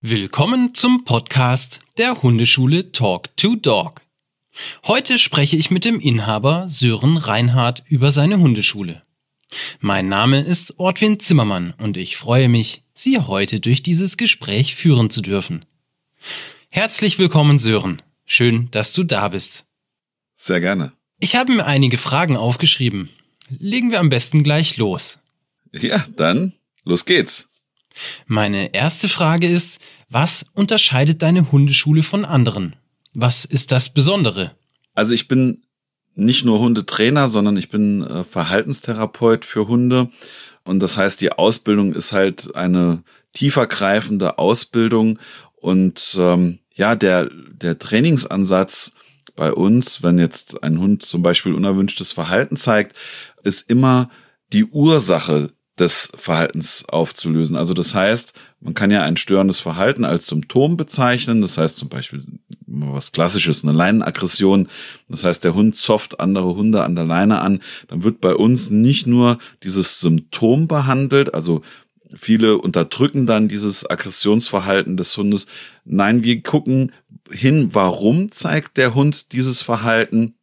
Willkommen zum Podcast der Hundeschule Talk to Dog. Heute spreche ich mit dem Inhaber Sören Reinhardt über seine Hundeschule. Mein Name ist Ortwin Zimmermann und ich freue mich, Sie heute durch dieses Gespräch führen zu dürfen. Herzlich willkommen, Sören. Schön, dass du da bist. Sehr gerne. Ich habe mir einige Fragen aufgeschrieben. Legen wir am besten gleich los. Ja, dann los geht's. Meine erste Frage ist, was unterscheidet deine Hundeschule von anderen? Was ist das Besondere? Also ich bin nicht nur Hundetrainer, sondern ich bin äh, Verhaltenstherapeut für Hunde. Und das heißt, die Ausbildung ist halt eine tiefergreifende Ausbildung. Und ähm, ja, der, der Trainingsansatz bei uns, wenn jetzt ein Hund zum Beispiel unerwünschtes Verhalten zeigt, ist immer die Ursache des Verhaltens aufzulösen. Also das heißt, man kann ja ein störendes Verhalten als Symptom bezeichnen. Das heißt zum Beispiel was Klassisches, eine Leinenaggression. Das heißt, der Hund zofft andere Hunde an der Leine an. Dann wird bei uns nicht nur dieses Symptom behandelt, also Viele unterdrücken dann dieses Aggressionsverhalten des Hundes. Nein, wir gucken hin, warum zeigt der Hund dieses Verhalten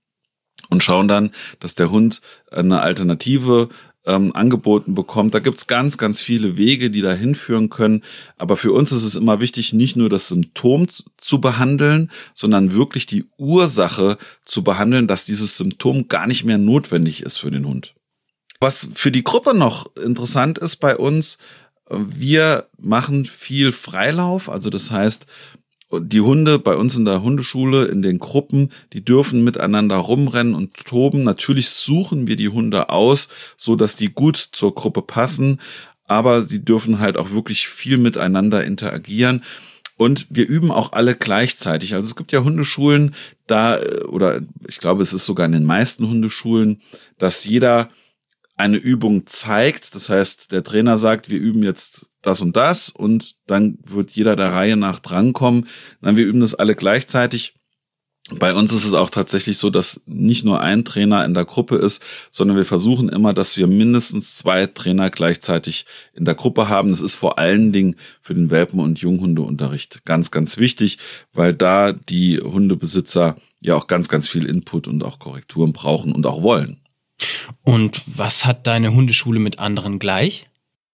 und schauen dann, dass der Hund eine Alternative ähm, angeboten bekommt. Da gibt's ganz, ganz viele Wege, die da hinführen können. Aber für uns ist es immer wichtig, nicht nur das Symptom zu behandeln, sondern wirklich die Ursache zu behandeln, dass dieses Symptom gar nicht mehr notwendig ist für den Hund. Was für die Gruppe noch interessant ist bei uns, äh, wir machen viel Freilauf, also das heißt, die Hunde bei uns in der Hundeschule, in den Gruppen, die dürfen miteinander rumrennen und toben. Natürlich suchen wir die Hunde aus, so dass die gut zur Gruppe passen, aber sie dürfen halt auch wirklich viel miteinander interagieren. Und wir üben auch alle gleichzeitig. Also es gibt ja Hundeschulen, da, oder ich glaube, es ist sogar in den meisten Hundeschulen, dass jeder eine Übung zeigt. Das heißt, der Trainer sagt, wir üben jetzt das und das und dann wird jeder der Reihe nach drankommen. Dann wir üben das alle gleichzeitig. Bei uns ist es auch tatsächlich so, dass nicht nur ein Trainer in der Gruppe ist, sondern wir versuchen immer, dass wir mindestens zwei Trainer gleichzeitig in der Gruppe haben. Das ist vor allen Dingen für den Welpen- und Junghundeunterricht ganz, ganz wichtig, weil da die Hundebesitzer ja auch ganz, ganz viel Input und auch Korrekturen brauchen und auch wollen. Und was hat deine Hundeschule mit anderen gleich?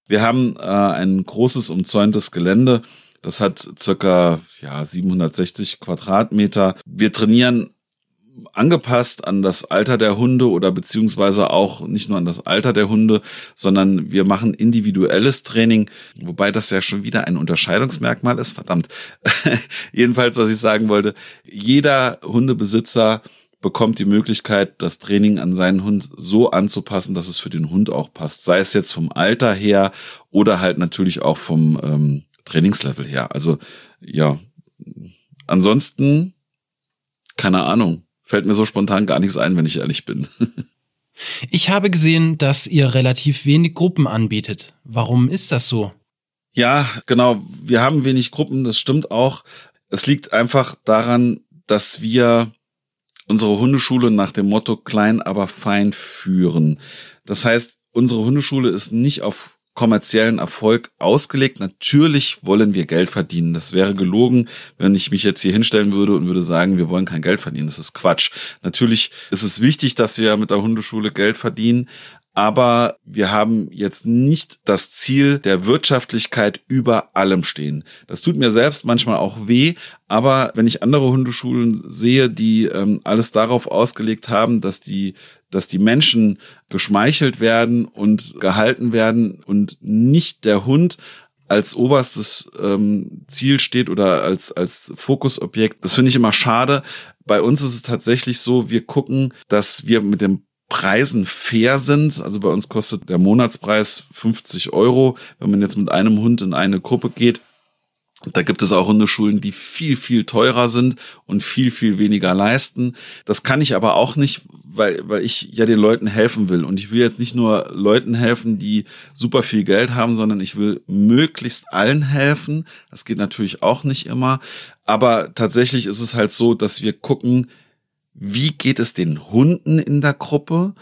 Wir haben äh, ein großes umzäuntes Gelände. Das hat circa ja, 760 Quadratmeter. Wir trainieren angepasst an das Alter der Hunde oder beziehungsweise auch nicht nur an das Alter der Hunde, sondern wir machen individuelles Training, wobei das ja schon wieder ein Unterscheidungsmerkmal ist, verdammt. Jedenfalls, was ich sagen wollte, jeder Hundebesitzer bekommt die Möglichkeit, das Training an seinen Hund so anzupassen, dass es für den Hund auch passt. Sei es jetzt vom Alter her oder halt natürlich auch vom ähm, Trainingslevel her. Also ja, ansonsten, keine Ahnung, fällt mir so spontan gar nichts ein, wenn ich ehrlich bin. ich habe gesehen, dass ihr relativ wenig Gruppen anbietet. Warum ist das so? Ja, genau. Wir haben wenig Gruppen, das stimmt auch. Es liegt einfach daran, dass wir unsere Hundeschule nach dem Motto klein, aber fein führen. Das heißt, unsere Hundeschule ist nicht auf kommerziellen Erfolg ausgelegt. Natürlich wollen wir Geld verdienen. Das wäre gelogen, wenn ich mich jetzt hier hinstellen würde und würde sagen, wir wollen kein Geld verdienen. Das ist Quatsch. Natürlich ist es wichtig, dass wir mit der Hundeschule Geld verdienen, aber wir haben jetzt nicht das Ziel der Wirtschaftlichkeit über allem stehen. Das tut mir selbst manchmal auch weh, aber wenn ich andere Hundeschulen sehe, die ähm, alles darauf ausgelegt haben, dass die dass die Menschen geschmeichelt werden und gehalten werden und nicht der Hund als oberstes ähm, Ziel steht oder als, als Fokusobjekt. Das finde ich immer schade. Bei uns ist es tatsächlich so, wir gucken, dass wir mit dem Preisen fair sind. Also bei uns kostet der Monatspreis 50 Euro. Wenn man jetzt mit einem Hund in eine Gruppe geht, da gibt es auch Hundeschulen, die viel, viel teurer sind und viel, viel weniger leisten. Das kann ich aber auch nicht, weil, weil ich ja den Leuten helfen will. Und ich will jetzt nicht nur Leuten helfen, die super viel Geld haben, sondern ich will möglichst allen helfen. Das geht natürlich auch nicht immer. Aber tatsächlich ist es halt so, dass wir gucken, wie geht es den Hunden in der Gruppe?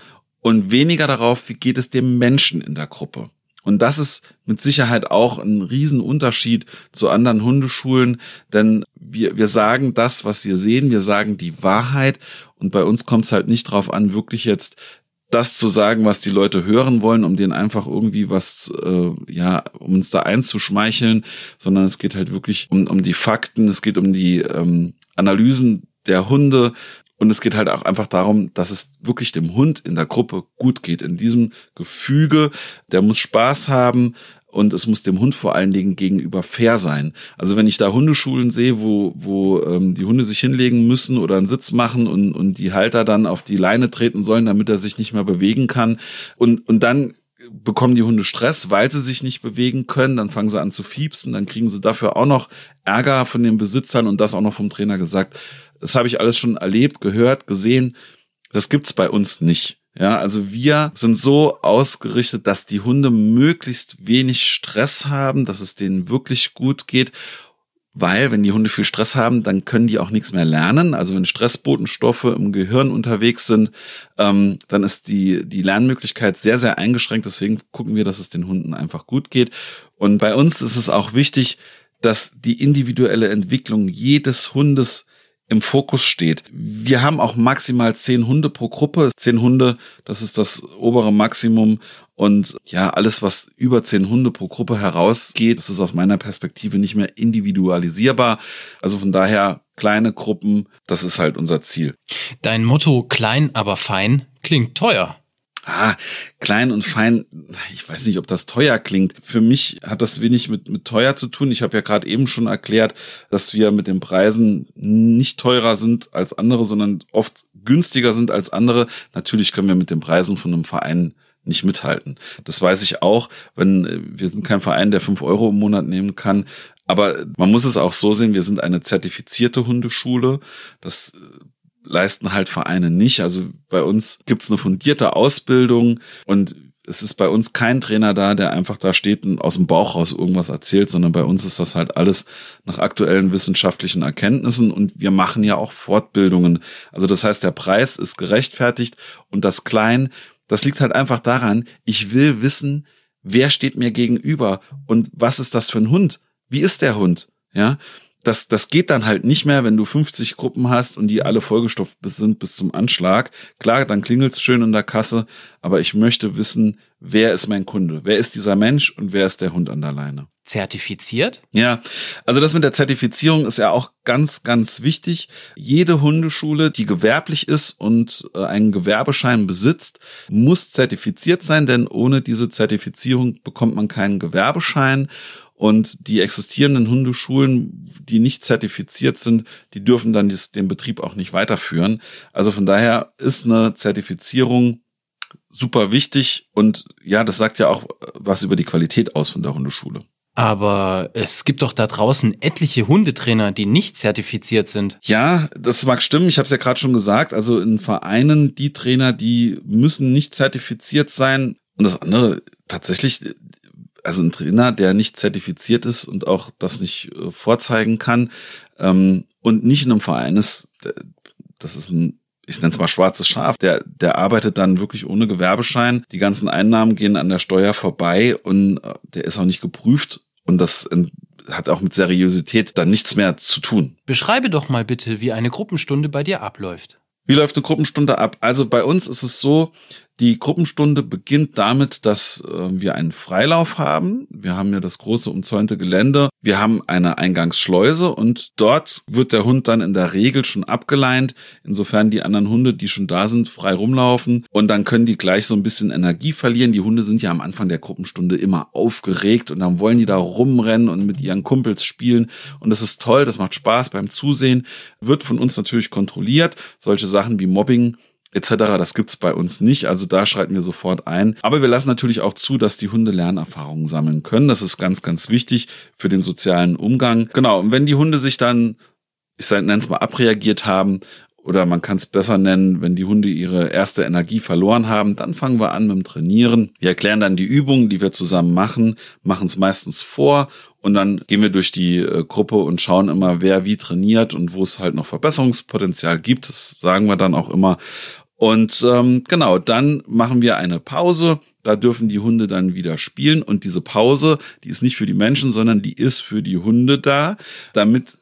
Und weniger darauf, wie geht es dem Menschen in der Gruppe. Und das ist mit Sicherheit auch ein Riesenunterschied zu anderen Hundeschulen, denn wir, wir sagen das, was wir sehen, wir sagen die Wahrheit. Und bei uns kommt es halt nicht drauf an, wirklich jetzt das zu sagen, was die Leute hören wollen, um denen einfach irgendwie was, äh, ja, um uns da einzuschmeicheln, sondern es geht halt wirklich um, um die Fakten, es geht um die ähm, Analysen der Hunde und es geht halt auch einfach darum, dass es wirklich dem Hund in der Gruppe gut geht, in diesem Gefüge, der muss Spaß haben, und es muss dem Hund vor allen Dingen gegenüber fair sein. Also wenn ich da Hundeschulen sehe, wo, wo ähm, die Hunde sich hinlegen müssen oder einen Sitz machen und, und die Halter dann auf die Leine treten sollen, damit er sich nicht mehr bewegen kann und, und dann bekommen die Hunde Stress, weil sie sich nicht bewegen können, dann fangen sie an zu fiepsen, dann kriegen sie dafür auch noch Ärger von den Besitzern und das auch noch vom Trainer gesagt. Das habe ich alles schon erlebt, gehört, gesehen. Das gibt's bei uns nicht. Ja, also wir sind so ausgerichtet, dass die Hunde möglichst wenig Stress haben, dass es denen wirklich gut geht. Weil, wenn die Hunde viel Stress haben, dann können die auch nichts mehr lernen. Also wenn Stressbotenstoffe im Gehirn unterwegs sind, ähm, dann ist die, die Lernmöglichkeit sehr, sehr eingeschränkt. Deswegen gucken wir, dass es den Hunden einfach gut geht. Und bei uns ist es auch wichtig, dass die individuelle Entwicklung jedes Hundes im Fokus steht. Wir haben auch maximal zehn Hunde pro Gruppe. Zehn Hunde, das ist das obere Maximum. Und ja, alles, was über zehn Hunde pro Gruppe herausgeht, das ist aus meiner Perspektive nicht mehr individualisierbar. Also von daher kleine Gruppen, das ist halt unser Ziel. Dein Motto klein, aber fein klingt teuer ah, klein und fein, ich weiß nicht, ob das teuer klingt. Für mich hat das wenig mit, mit teuer zu tun. Ich habe ja gerade eben schon erklärt, dass wir mit den Preisen nicht teurer sind als andere, sondern oft günstiger sind als andere. Natürlich können wir mit den Preisen von einem Verein nicht mithalten. Das weiß ich auch, wenn wir sind kein Verein, der fünf Euro im Monat nehmen kann. Aber man muss es auch so sehen, wir sind eine zertifizierte Hundeschule. Das leisten halt Vereine nicht. Also bei uns gibt's eine fundierte Ausbildung und es ist bei uns kein Trainer da, der einfach da steht und aus dem Bauch raus irgendwas erzählt, sondern bei uns ist das halt alles nach aktuellen wissenschaftlichen Erkenntnissen und wir machen ja auch Fortbildungen. Also das heißt, der Preis ist gerechtfertigt und das Klein, das liegt halt einfach daran, ich will wissen, wer steht mir gegenüber und was ist das für ein Hund? Wie ist der Hund? Ja, das, das geht dann halt nicht mehr, wenn du 50 Gruppen hast und die alle vollgestopft sind bis zum Anschlag. Klar, dann klingelt's schön in der Kasse, aber ich möchte wissen, wer ist mein Kunde? Wer ist dieser Mensch und wer ist der Hund an der Leine? Zertifiziert? Ja, also das mit der Zertifizierung ist ja auch ganz, ganz wichtig. Jede Hundeschule, die gewerblich ist und äh, einen Gewerbeschein besitzt, muss zertifiziert sein, denn ohne diese Zertifizierung bekommt man keinen Gewerbeschein. Und die existierenden Hundeschulen, die nicht zertifiziert sind, die dürfen dann den Betrieb auch nicht weiterführen. Also von daher ist eine Zertifizierung super wichtig und ja, das sagt ja auch was über die Qualität aus von der Hundeschule. Aber es gibt doch da draußen etliche Hundetrainer, die nicht zertifiziert sind. Ja, das mag stimmen. Ich habe es ja gerade schon gesagt. Also in Vereinen, die Trainer, die müssen nicht zertifiziert sein. Und das andere, tatsächlich, also ein Trainer, der nicht zertifiziert ist und auch das nicht äh, vorzeigen kann ähm, und nicht in einem Verein ist, das ist ein, ich nenne es mal schwarzes Schaf, der, der arbeitet dann wirklich ohne Gewerbeschein. Die ganzen Einnahmen gehen an der Steuer vorbei und äh, der ist auch nicht geprüft und das hat auch mit Seriosität dann nichts mehr zu tun. Beschreibe doch mal bitte, wie eine Gruppenstunde bei dir abläuft. Wie läuft eine Gruppenstunde ab? Also bei uns ist es so, die Gruppenstunde beginnt damit, dass äh, wir einen Freilauf haben. Wir haben ja das große umzäunte Gelände. Wir haben eine Eingangsschleuse und dort wird der Hund dann in der Regel schon abgeleint, insofern die anderen Hunde, die schon da sind, frei rumlaufen und dann können die gleich so ein bisschen Energie verlieren. Die Hunde sind ja am Anfang der Gruppenstunde immer aufgeregt und dann wollen die da rumrennen und mit ihren Kumpels spielen und das ist toll, das macht Spaß beim Zusehen, wird von uns natürlich kontrolliert. Solche Sachen wie Mobbing etc. Das gibt's bei uns nicht. Also da schreiten wir sofort ein. Aber wir lassen natürlich auch zu, dass die Hunde Lernerfahrungen sammeln können. Das ist ganz, ganz wichtig für den sozialen Umgang. Genau. Und wenn die Hunde sich dann, ich nenne es mal, abreagiert haben oder man kann es besser nennen, wenn die Hunde ihre erste Energie verloren haben, dann fangen wir an mit dem Trainieren. Wir erklären dann die Übungen, die wir zusammen machen, machen es meistens vor und dann gehen wir durch die äh, Gruppe und schauen immer, wer wie trainiert und wo es halt noch Verbesserungspotenzial gibt. Das sagen wir dann auch immer. Und ähm, genau, dann machen wir eine Pause. Da dürfen die Hunde dann wieder spielen. Und diese Pause, die ist nicht für die Menschen, sondern die ist für die Hunde da, damit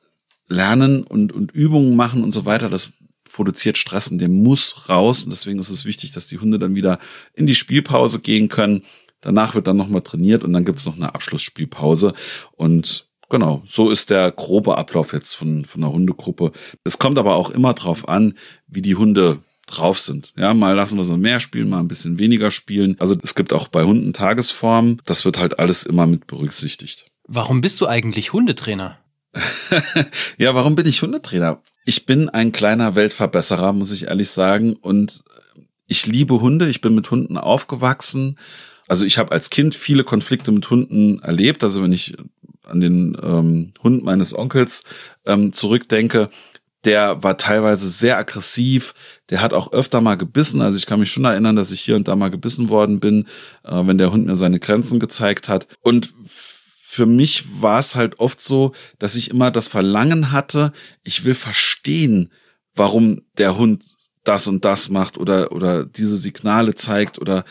Lernen und, und Übungen machen und so weiter, das produziert Stress und der muss raus. Und deswegen ist es wichtig, dass die Hunde dann wieder in die Spielpause gehen können. Danach wird dann nochmal trainiert und dann gibt es noch eine Abschlussspielpause. Und genau, so ist der grobe Ablauf jetzt von, von einer Hundegruppe. Es kommt aber auch immer drauf an, wie die Hunde drauf sind. Ja, mal lassen wir sie mehr spielen, mal ein bisschen weniger spielen. Also es gibt auch bei Hunden Tagesformen. Das wird halt alles immer mit berücksichtigt. Warum bist du eigentlich Hundetrainer? ja, warum bin ich Hundetrainer? Ich bin ein kleiner Weltverbesserer, muss ich ehrlich sagen. Und ich liebe Hunde. Ich bin mit Hunden aufgewachsen. Also ich habe als Kind viele Konflikte mit Hunden erlebt. Also wenn ich an den ähm, Hund meines Onkels ähm, zurückdenke, der war teilweise sehr aggressiv, der hat auch öfter mal gebissen. Also ich kann mich schon erinnern, dass ich hier und da mal gebissen worden bin, äh, wenn der Hund mir seine Grenzen gezeigt hat. Und für mich war es halt oft so, dass ich immer das Verlangen hatte, ich will verstehen, warum der Hund das und das macht oder, oder diese Signale zeigt oder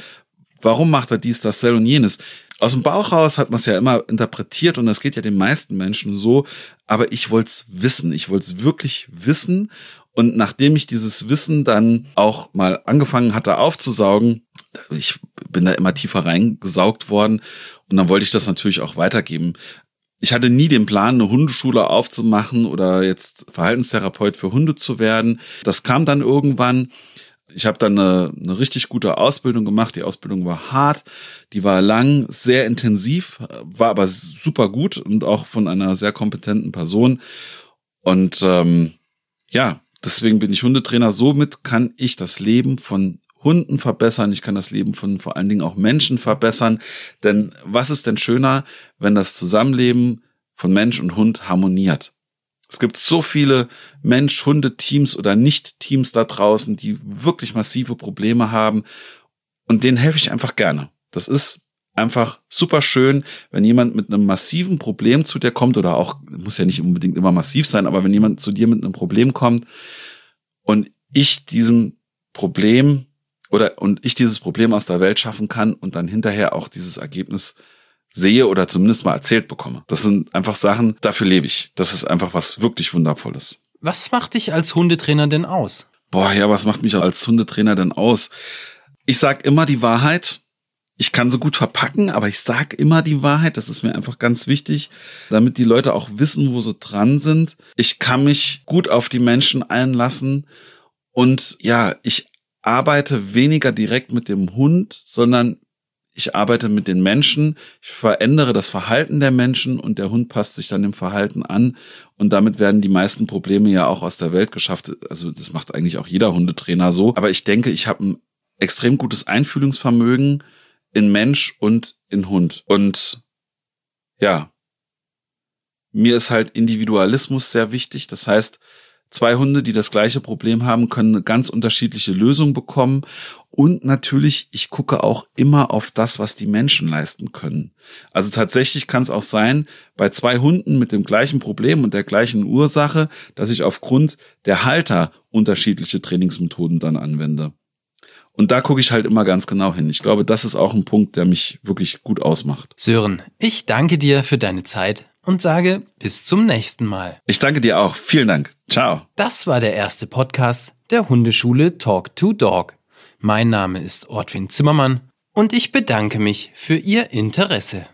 warum macht er dies, das, und jenes. Aus dem Bauch raus hat man es ja immer interpretiert und das geht ja den meisten Menschen so, aber ich wollte es wissen, ich wollte es wirklich wissen und nachdem ich dieses Wissen dann auch mal angefangen hatte aufzusaugen, ich bin da immer tiefer reingesaugt worden und dann wollte ich das natürlich auch weitergeben. Ich hatte nie den Plan, eine Hundeschule aufzumachen oder jetzt Verhaltenstherapeut für Hunde zu werden. Das kam dann irgendwann. Ich habe dann eine, eine richtig gute Ausbildung gemacht. Die Ausbildung war hart, die war lang, sehr intensiv, war aber super gut und auch von einer sehr kompetenten Person. Und ähm, ja, deswegen bin ich Hundetrainer. Somit kann ich das Leben von Hunden verbessern, ich kann das Leben von vor allen Dingen auch Menschen verbessern. Denn was ist denn schöner, wenn das Zusammenleben von Mensch und Hund harmoniert? Es gibt so viele Mensch-Hunde-Teams oder Nicht-Teams da draußen, die wirklich massive Probleme haben. Und denen helfe ich einfach gerne. Das ist einfach super schön, wenn jemand mit einem massiven Problem zu dir kommt oder auch, muss ja nicht unbedingt immer massiv sein, aber wenn jemand zu dir mit einem Problem kommt und ich diesem Problem oder und ich dieses Problem aus der Welt schaffen kann und dann hinterher auch dieses Ergebnis sehe oder zumindest mal erzählt bekomme. Das sind einfach Sachen, dafür lebe ich. Das ist einfach was wirklich Wundervolles. Was macht dich als Hundetrainer denn aus? Boah, ja, was macht mich als Hundetrainer denn aus? Ich sag immer die Wahrheit. Ich kann so gut verpacken, aber ich sag immer die Wahrheit. Das ist mir einfach ganz wichtig, damit die Leute auch wissen, wo sie dran sind. Ich kann mich gut auf die Menschen einlassen und ja, ich arbeite weniger direkt mit dem Hund, sondern ich arbeite mit den Menschen, ich verändere das Verhalten der Menschen und der Hund passt sich dann dem Verhalten an und damit werden die meisten Probleme ja auch aus der Welt geschafft. Also das macht eigentlich auch jeder Hundetrainer so. Aber ich denke, ich habe ein extrem gutes Einfühlungsvermögen in Mensch und in Hund. Und ja, mir ist halt Individualismus sehr wichtig. Das heißt, Zwei Hunde, die das gleiche Problem haben, können eine ganz unterschiedliche Lösung bekommen. Und natürlich, ich gucke auch immer auf das, was die Menschen leisten können. Also tatsächlich kann es auch sein, bei zwei Hunden mit dem gleichen Problem und der gleichen Ursache, dass ich aufgrund der Halter unterschiedliche Trainingsmethoden dann anwende. Und da gucke ich halt immer ganz genau hin. Ich glaube, das ist auch ein Punkt, der mich wirklich gut ausmacht. Sören, ich danke dir für deine Zeit und sage bis zum nächsten Mal. Ich danke dir auch. Vielen Dank. Ciao. Das war der erste Podcast der Hundeschule Talk to Dog. Mein Name ist Ortwin Zimmermann und ich bedanke mich für Ihr Interesse.